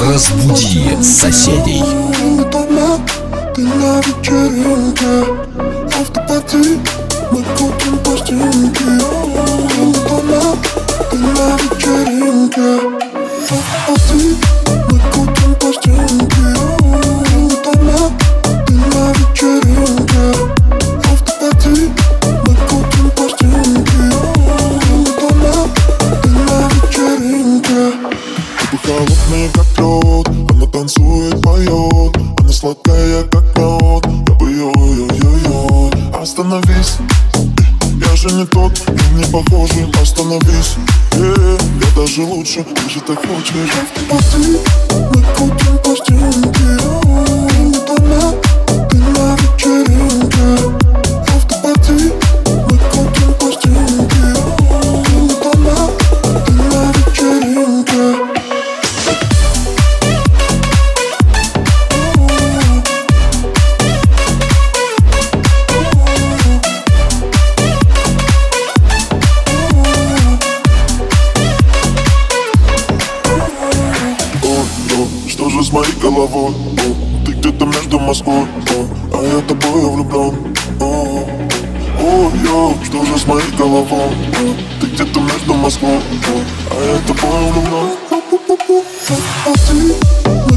Разбуди соседей. На вечеринке, автопати, мы купим пластинки. Ooh.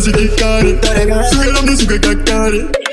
classique carré. Souris l'homme de get carré.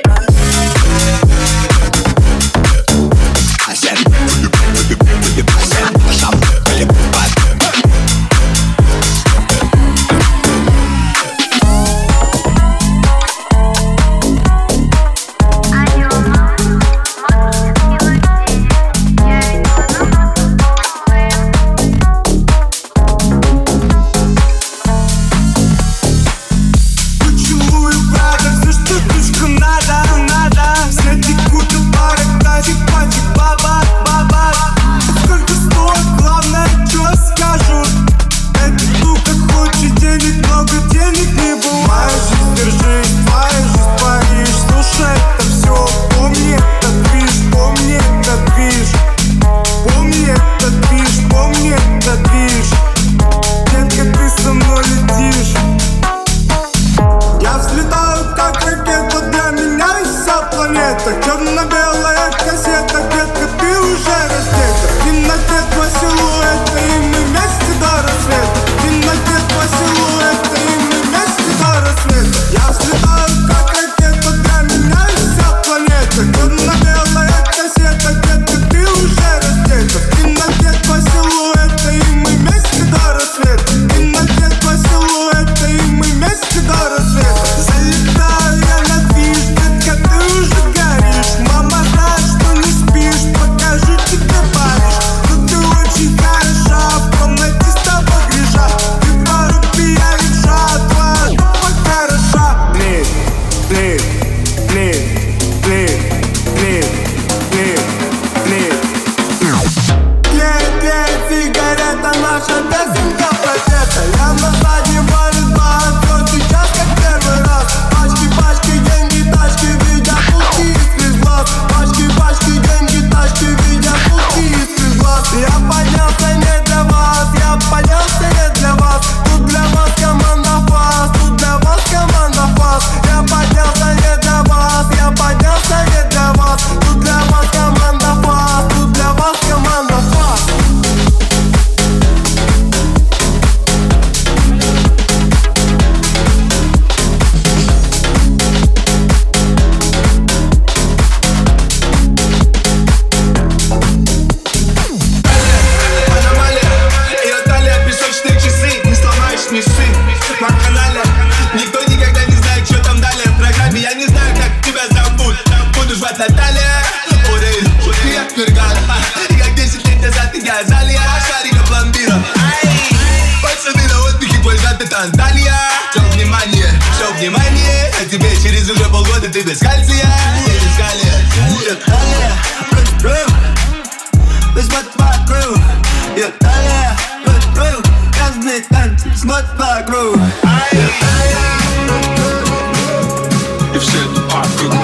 You've said the popular.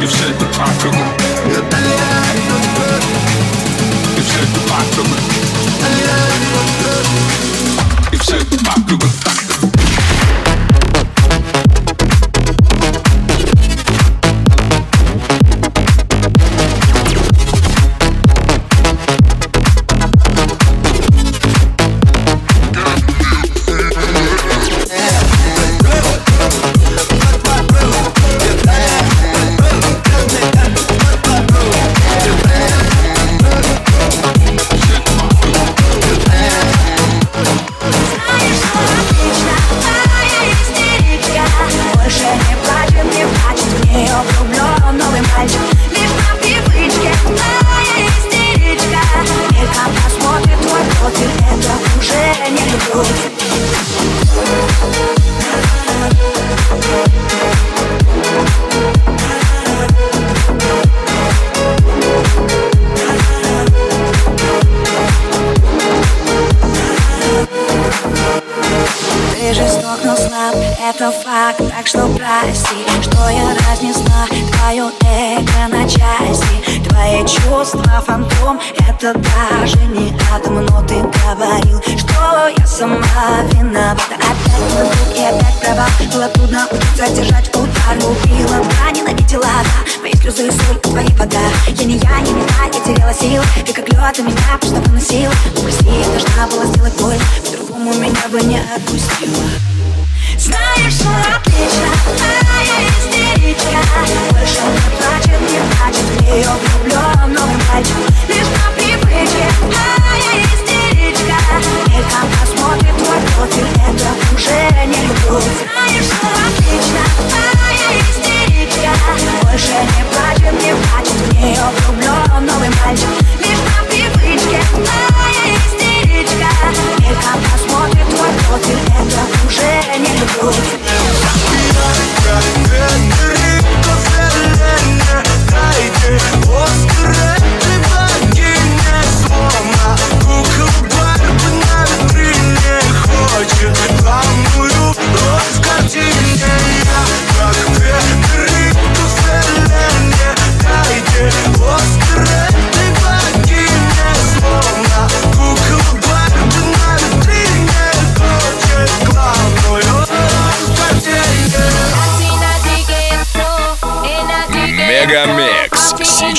You've said the popular. You've said the popular. You've said the popular. На части Твои чувства фантом. Это даже не атом Но ты говорил, что я сама виновата. Опять мой и опять права Было трудно учиться удар. Любила, да, ненавидела, да Мои слезы соль, твои вода. Я не я, не меня, я теряла силы. Ты как лед, а меня просто выносил Прости, я должна была сделать боль. По-другому меня бы не отпустила знаешь, что отлично, а я истеричка. Больше не плачет, не плачет В нее новый мальчик Лишь по привычке, а я истеричка. Мельком посмотрит твой профиль Это уже не любовь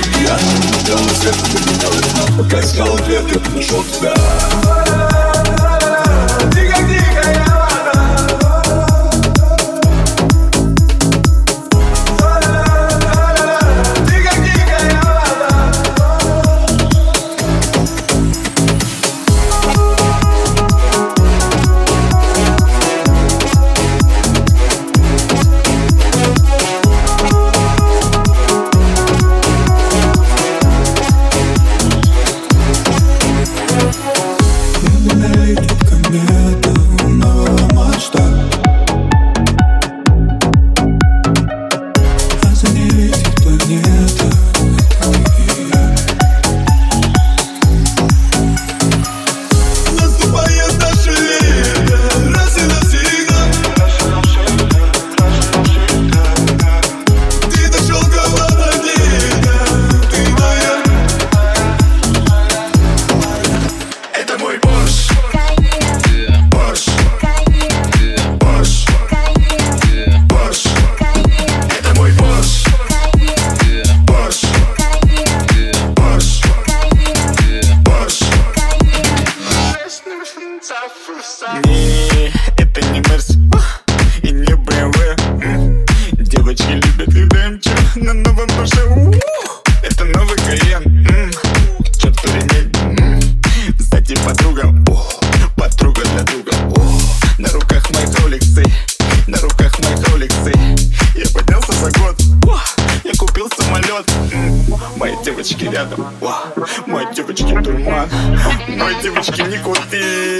океан Делала свет, добегала тьма, пока искал ответ, где-то нашел тебя Не, это не Мерс. И не БМВ Девочки любят, когда им на новом Порше. Это новый Каен, чё-то ремень Сзади подруга, подруга для друга. На руках моих роликсы, на руках моих роликсы Я поднялся за год, я купил самолет. Мои девочки рядом, девочки, не коты.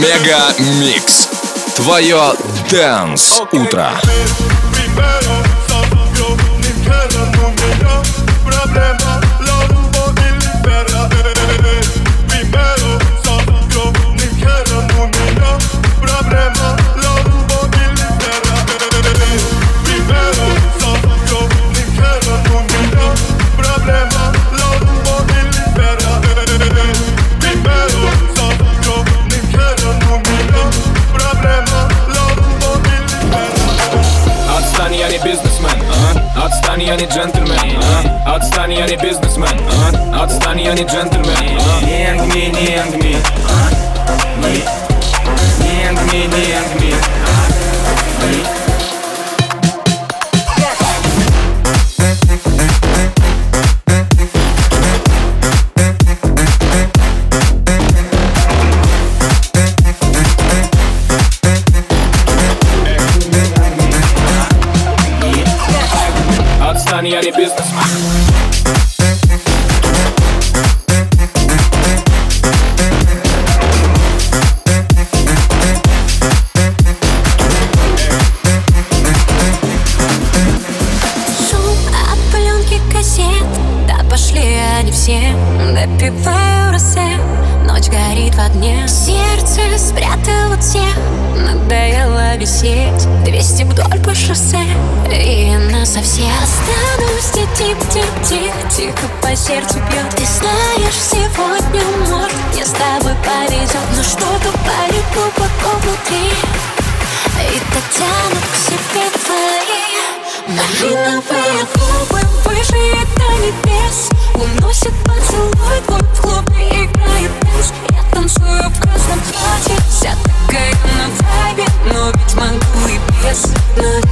Мега Микс. Твое Дэнс Утро. Проблема совсем Останусь. Тихо-тихо-тихо по сердцу бьет. Ты знаешь, сегодня может мне с тобой повезет. Но что-то парит глубоко внутри. И так тянут к себе твои Малиновые губы. Выше до небес. Уносит поцелуй твой в клубе играет танц Я танцую в красном платье. Вся такая на вайбе Но ведь могу и без Но